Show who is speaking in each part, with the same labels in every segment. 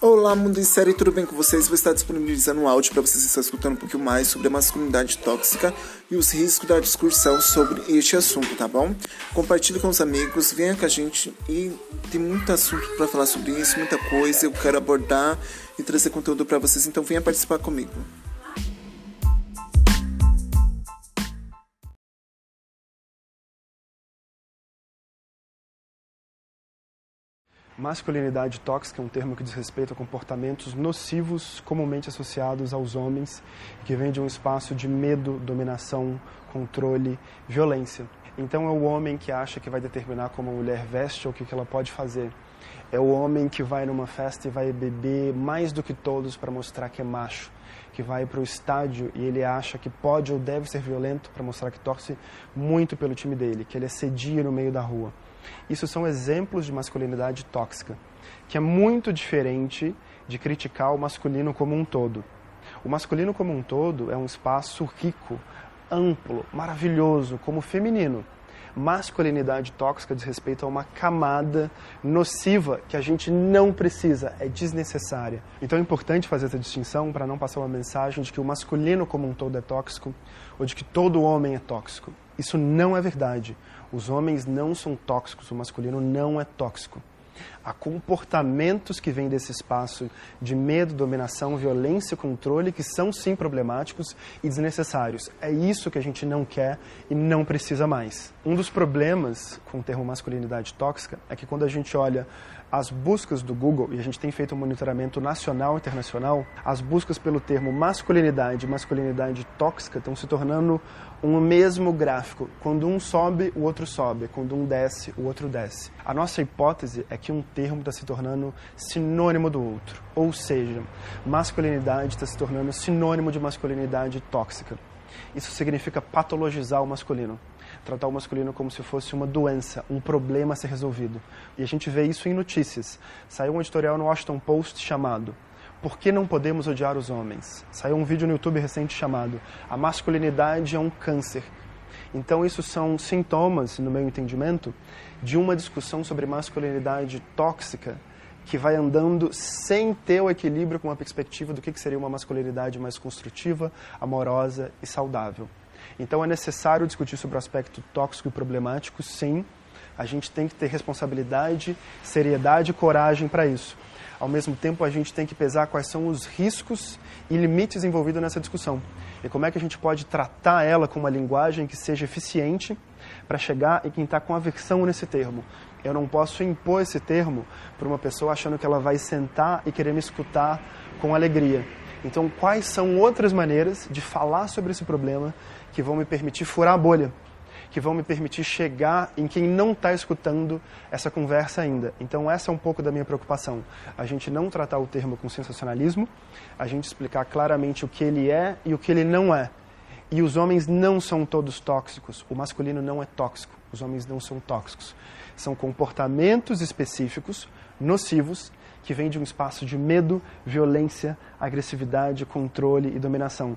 Speaker 1: Olá, mundo em série, tudo bem com vocês? Vou estar disponibilizando um áudio para vocês estarem escutando um pouquinho mais sobre a masculinidade tóxica e os riscos da discussão sobre este assunto, tá bom? Compartilhe com os amigos, venha com a gente e tem muito assunto para falar sobre isso, muita coisa eu quero abordar e trazer conteúdo para vocês, então venha participar comigo.
Speaker 2: Masculinidade tóxica é um termo que diz respeito a comportamentos nocivos comumente associados aos homens, que vem de um espaço de medo, dominação, controle, violência. Então é o homem que acha que vai determinar como a mulher veste ou o que ela pode fazer. É o homem que vai numa festa e vai beber mais do que todos para mostrar que é macho, que vai para o estádio e ele acha que pode ou deve ser violento para mostrar que torce muito pelo time dele, que ele é cedia no meio da rua. Isso são exemplos de masculinidade tóxica, que é muito diferente de criticar o masculino como um todo. O masculino como um todo é um espaço rico, amplo, maravilhoso, como o feminino. Masculinidade tóxica diz respeito a uma camada nociva que a gente não precisa, é desnecessária. Então é importante fazer essa distinção para não passar uma mensagem de que o masculino como um todo é tóxico ou de que todo homem é tóxico. Isso não é verdade. Os homens não são tóxicos, o masculino não é tóxico. Há comportamentos que vêm desse espaço de medo, dominação, violência controle que são sim problemáticos e desnecessários. É isso que a gente não quer e não precisa mais. Um dos problemas com o termo masculinidade tóxica é que quando a gente olha as buscas do Google, e a gente tem feito um monitoramento nacional e internacional, as buscas pelo termo masculinidade e masculinidade tóxica estão se tornando um mesmo gráfico. Quando um sobe, o outro sobe. Quando um desce, o outro desce. A nossa hipótese é que um termo está se tornando sinônimo do outro. Ou seja, masculinidade está se tornando sinônimo de masculinidade tóxica. Isso significa patologizar o masculino tratar o masculino como se fosse uma doença, um problema a ser resolvido. E a gente vê isso em notícias. Saiu um editorial no Washington Post chamado Por que não podemos odiar os homens? Saiu um vídeo no YouTube recente chamado A masculinidade é um câncer. Então, isso são sintomas, no meu entendimento, de uma discussão sobre masculinidade tóxica que vai andando sem ter o equilíbrio com a perspectiva do que seria uma masculinidade mais construtiva, amorosa e saudável. Então é necessário discutir sobre o aspecto tóxico e problemático, sim. A gente tem que ter responsabilidade, seriedade e coragem para isso. Ao mesmo tempo, a gente tem que pesar quais são os riscos e limites envolvidos nessa discussão. E como é que a gente pode tratar ela com uma linguagem que seja eficiente para chegar em quem está com aversão nesse termo. Eu não posso impor esse termo para uma pessoa achando que ela vai sentar e querer me escutar com alegria. Então, quais são outras maneiras de falar sobre esse problema que vão me permitir furar a bolha? Que vão me permitir chegar em quem não está escutando essa conversa ainda. Então, essa é um pouco da minha preocupação. A gente não tratar o termo com sensacionalismo, a gente explicar claramente o que ele é e o que ele não é. E os homens não são todos tóxicos. O masculino não é tóxico. Os homens não são tóxicos. São comportamentos específicos, nocivos, que vêm de um espaço de medo, violência, agressividade, controle e dominação.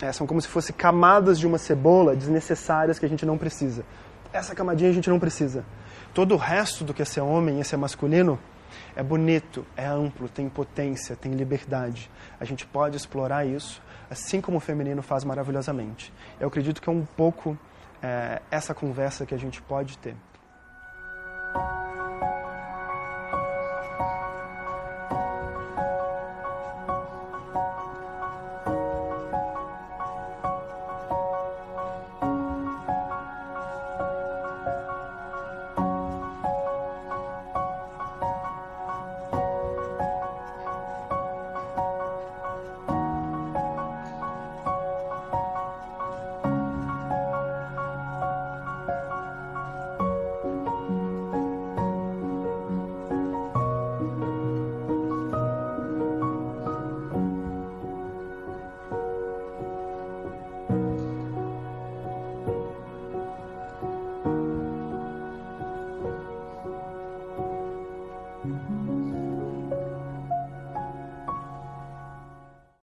Speaker 2: É, são como se fossem camadas de uma cebola desnecessárias que a gente não precisa. Essa camadinha a gente não precisa. Todo o resto do que é ser homem e ser masculino é bonito, é amplo, tem potência, tem liberdade. A gente pode explorar isso, assim como o feminino faz maravilhosamente. Eu acredito que é um pouco é, essa conversa que a gente pode ter.